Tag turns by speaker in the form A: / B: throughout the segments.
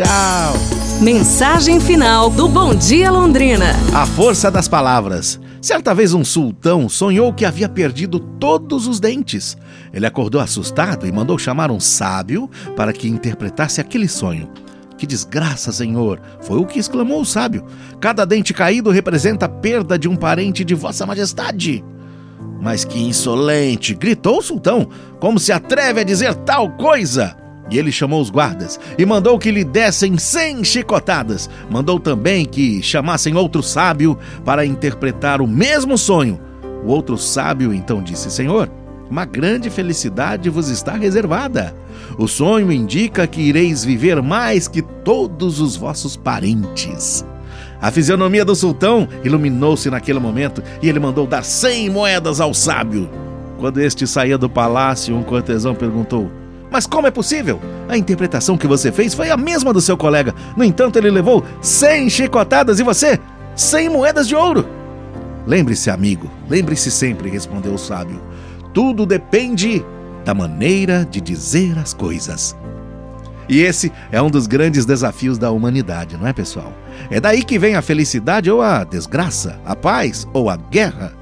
A: Tchau.
B: Mensagem final do Bom Dia Londrina.
A: A força das palavras. Certa vez um sultão sonhou que havia perdido todos os dentes. Ele acordou assustado e mandou chamar um sábio para que interpretasse aquele sonho. Que desgraça, senhor! Foi o que exclamou o sábio. Cada dente caído representa a perda de um parente de Vossa Majestade. Mas que insolente! gritou o sultão. Como se atreve a dizer tal coisa? E ele chamou os guardas e mandou que lhe dessem cem chicotadas. Mandou também que chamassem outro sábio para interpretar o mesmo sonho. O outro sábio então disse: Senhor, uma grande felicidade vos está reservada. O sonho indica que ireis viver mais que todos os vossos parentes. A fisionomia do sultão iluminou-se naquele momento e ele mandou dar cem moedas ao sábio. Quando este saía do palácio, um cortesão perguntou: mas como é possível? A interpretação que você fez foi a mesma do seu colega. No entanto, ele levou 100 chicotadas e você 100 moedas de ouro. Lembre-se, amigo, lembre-se sempre, respondeu o sábio. Tudo depende da maneira de dizer as coisas. E esse é um dos grandes desafios da humanidade, não é, pessoal? É daí que vem a felicidade ou a desgraça, a paz ou a guerra.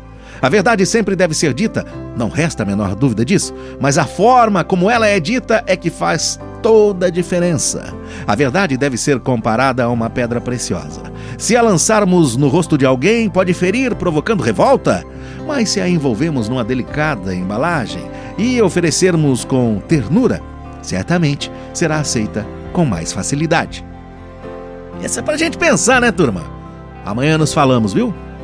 A: A verdade sempre deve ser dita, não resta a menor dúvida disso, mas a forma como ela é dita é que faz toda a diferença. A verdade deve ser comparada a uma pedra preciosa. Se a lançarmos no rosto de alguém, pode ferir, provocando revolta, mas se a envolvemos numa delicada embalagem e oferecermos com ternura, certamente será aceita com mais facilidade. Essa é pra gente pensar, né, turma? Amanhã nos falamos, viu?